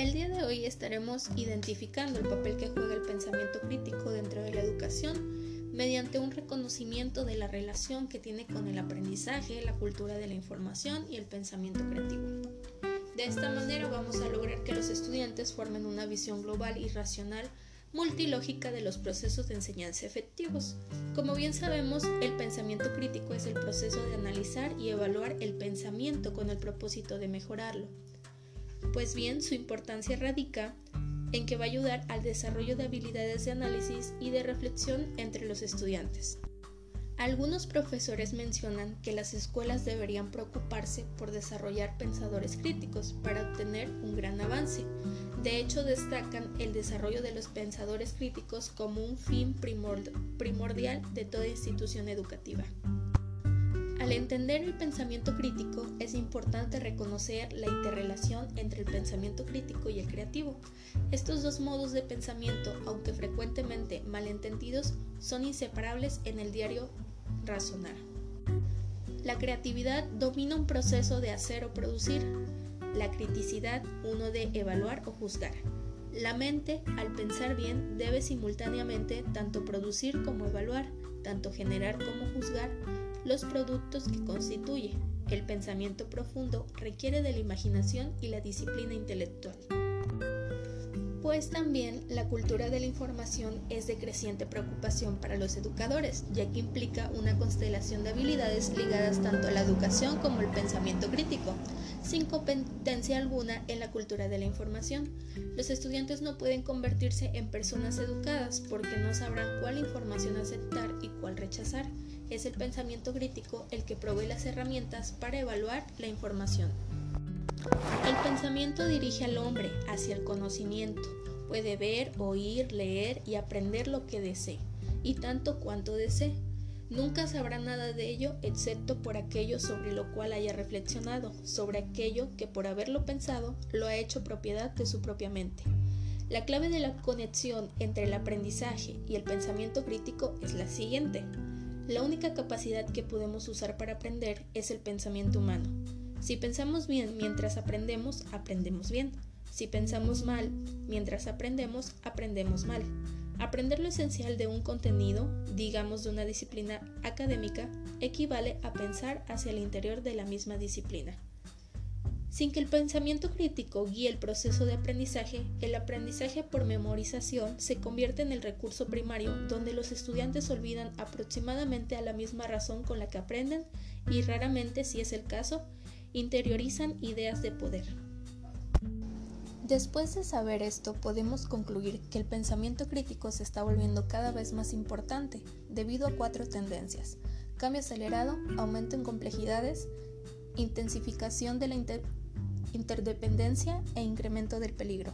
seguiremos identificando el papel que juega el pensamiento crítico dentro de la educación mediante un reconocimiento de la relación que tiene con el aprendizaje, la cultura de la información y el pensamiento creativo. De esta manera vamos a lograr que los estudiantes formen una visión global y racional multilógica de los procesos de enseñanza efectivos. Como bien sabemos, el pensamiento crítico es el proceso de analizar y evaluar el pensamiento con el propósito de mejorarlo. Pues bien, su importancia radica en que va a ayudar al desarrollo de habilidades de análisis y de reflexión entre los estudiantes. Algunos profesores mencionan que las escuelas deberían preocuparse por desarrollar pensadores críticos para obtener un gran avance. De hecho, destacan el desarrollo de los pensadores críticos como un fin primordial de toda institución educativa. Al entender el pensamiento crítico, es importante reconocer la interrelación entre el pensamiento crítico y el creativo. Estos dos modos de pensamiento, aunque frecuentemente malentendidos, son inseparables en el diario razonar. La creatividad domina un proceso de hacer o producir, la criticidad uno de evaluar o juzgar. La mente, al pensar bien, debe simultáneamente tanto producir como evaluar, tanto generar como juzgar los productos que constituye. El pensamiento profundo requiere de la imaginación y la disciplina intelectual pues también la cultura de la información es de creciente preocupación para los educadores, ya que implica una constelación de habilidades ligadas tanto a la educación como al pensamiento crítico, sin competencia alguna en la cultura de la información. Los estudiantes no pueden convertirse en personas educadas porque no sabrán cuál información aceptar y cuál rechazar. Es el pensamiento crítico el que provee las herramientas para evaluar la información. El pensamiento dirige al hombre hacia el conocimiento. Puede ver, oír, leer y aprender lo que desee, y tanto cuanto desee. Nunca sabrá nada de ello excepto por aquello sobre lo cual haya reflexionado, sobre aquello que por haberlo pensado lo ha hecho propiedad de su propia mente. La clave de la conexión entre el aprendizaje y el pensamiento crítico es la siguiente. La única capacidad que podemos usar para aprender es el pensamiento humano. Si pensamos bien mientras aprendemos, aprendemos bien. Si pensamos mal mientras aprendemos, aprendemos mal. Aprender lo esencial de un contenido, digamos de una disciplina académica, equivale a pensar hacia el interior de la misma disciplina. Sin que el pensamiento crítico guíe el proceso de aprendizaje, el aprendizaje por memorización se convierte en el recurso primario donde los estudiantes olvidan aproximadamente a la misma razón con la que aprenden y raramente, si es el caso, interiorizan ideas de poder. Después de saber esto, podemos concluir que el pensamiento crítico se está volviendo cada vez más importante debido a cuatro tendencias. Cambio acelerado, aumento en complejidades, intensificación de la interdependencia e incremento del peligro.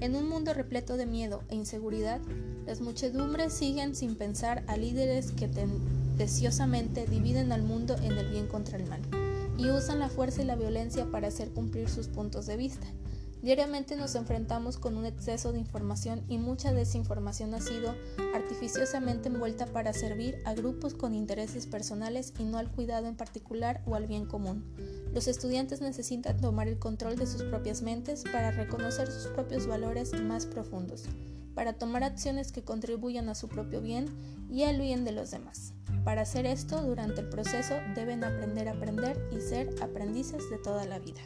En un mundo repleto de miedo e inseguridad, las muchedumbres siguen sin pensar a líderes que tendenciosamente dividen al mundo en el bien contra el mal y usan la fuerza y la violencia para hacer cumplir sus puntos de vista. Diariamente nos enfrentamos con un exceso de información y mucha desinformación ha sido artificiosamente envuelta para servir a grupos con intereses personales y no al cuidado en particular o al bien común. Los estudiantes necesitan tomar el control de sus propias mentes para reconocer sus propios valores más profundos, para tomar acciones que contribuyan a su propio bien y al bien de los demás. Para hacer esto, durante el proceso deben aprender a aprender y ser aprendices de toda la vida.